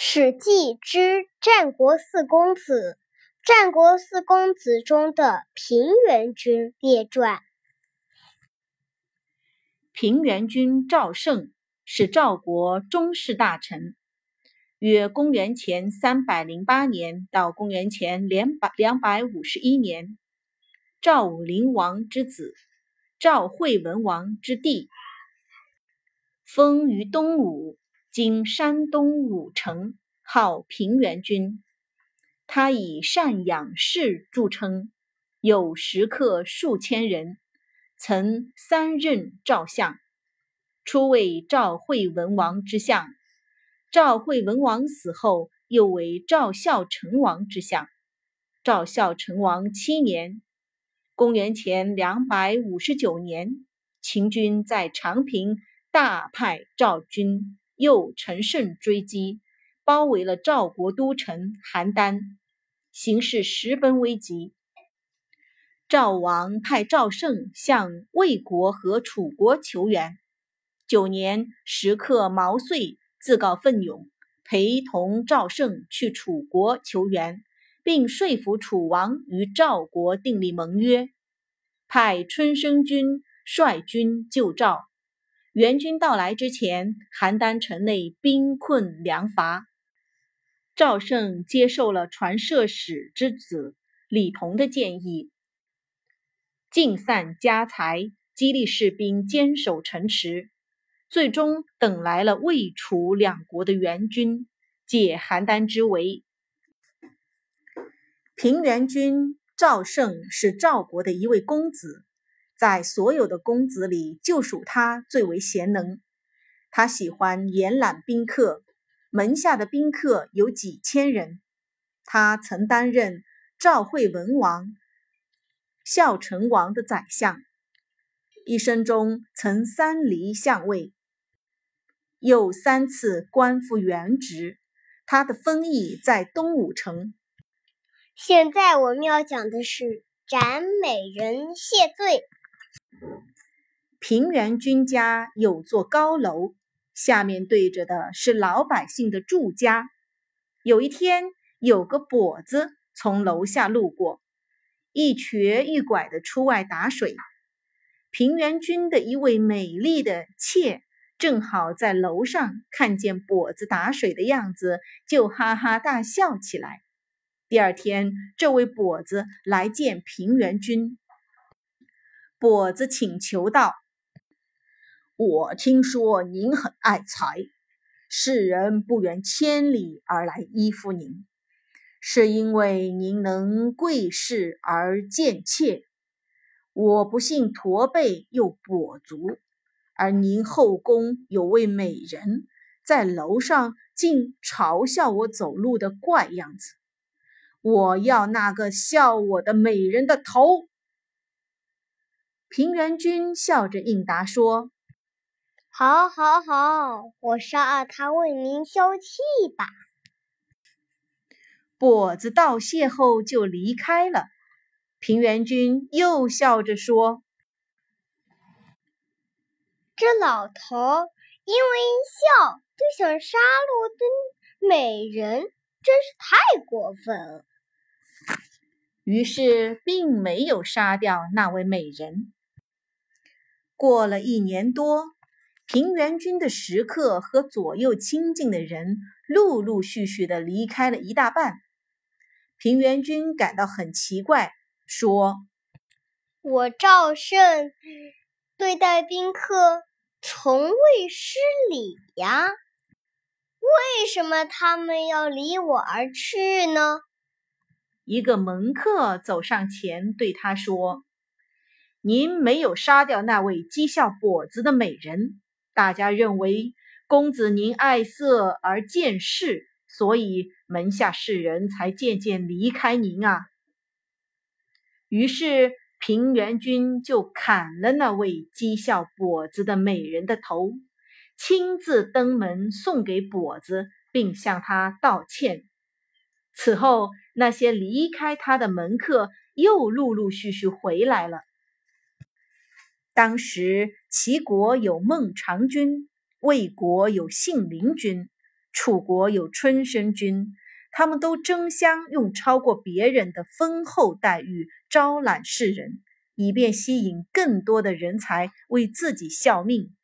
史记之战国四公子，战国四公子中的平原君列传。平原君赵胜是赵国中士大臣，约公元前三百零八年到公元前两百两百五十一年，赵武灵王之子，赵惠文王之弟，封于东吴。今山东武城，号平原君。他以善养士著称，有食客数千人，曾三任赵相。初为赵惠文王之相，赵惠文王死后，又为赵孝成王之相。赵孝成王七年，公元前两百五十九年，秦军在长平大派赵军。又乘胜追击，包围了赵国都城邯郸，形势十分危急。赵王派赵胜向魏国和楚国求援。九年，食客毛遂自告奋勇，陪同赵胜去楚国求援，并说服楚王与赵国订立盟约，派春申君率军救赵。援军到来之前，邯郸城内兵困粮乏。赵胜接受了传射使之子李同的建议，尽散家财，激励士兵坚守城池，最终等来了魏、楚两国的援军，解邯郸之围。平原君赵胜是赵国的一位公子。在所有的公子里，就属他最为贤能。他喜欢延揽宾客，门下的宾客有几千人。他曾担任赵惠文王、孝成王的宰相，一生中曾三离相位，又三次官复原职。他的封邑在东武城。现在我们要讲的是斩美人谢罪。平原君家有座高楼，下面对着的是老百姓的住家。有一天，有个跛子从楼下路过，一瘸一拐的出外打水。平原君的一位美丽的妾正好在楼上看见跛子打水的样子，就哈哈大笑起来。第二天，这位跛子来见平原君。跛子请求道：“我听说您很爱财，世人不远千里而来依附您，是因为您能贵势而贱妾。我不幸驼背又跛足，而您后宫有位美人，在楼上竟嘲笑我走路的怪样子。我要那个笑我的美人的头。”平原君笑着应答说：“好，好，好，我杀了他为您消气吧。”跛子道谢后就离开了。平原君又笑着说：“这老头因为一笑就想杀了我的美人，真是太过分了。”于是并没有杀掉那位美人。过了一年多，平原君的食客和左右亲近的人陆陆续续的离开了一大半。平原君感到很奇怪，说：“我赵胜对待宾客从未失礼呀，为什么他们要离我而去呢？”一个门客走上前对他说。您没有杀掉那位讥笑跛子的美人，大家认为公子您爱色而见势，所以门下士人才渐渐离开您啊。于是平原君就砍了那位讥笑跛子的美人的头，亲自登门送给跛子，并向他道歉。此后，那些离开他的门客又陆陆续续回来了。当时齐国有孟尝君，魏国有信陵君，楚国有春申君，他们都争相用超过别人的丰厚待遇招揽世人，以便吸引更多的人才为自己效命。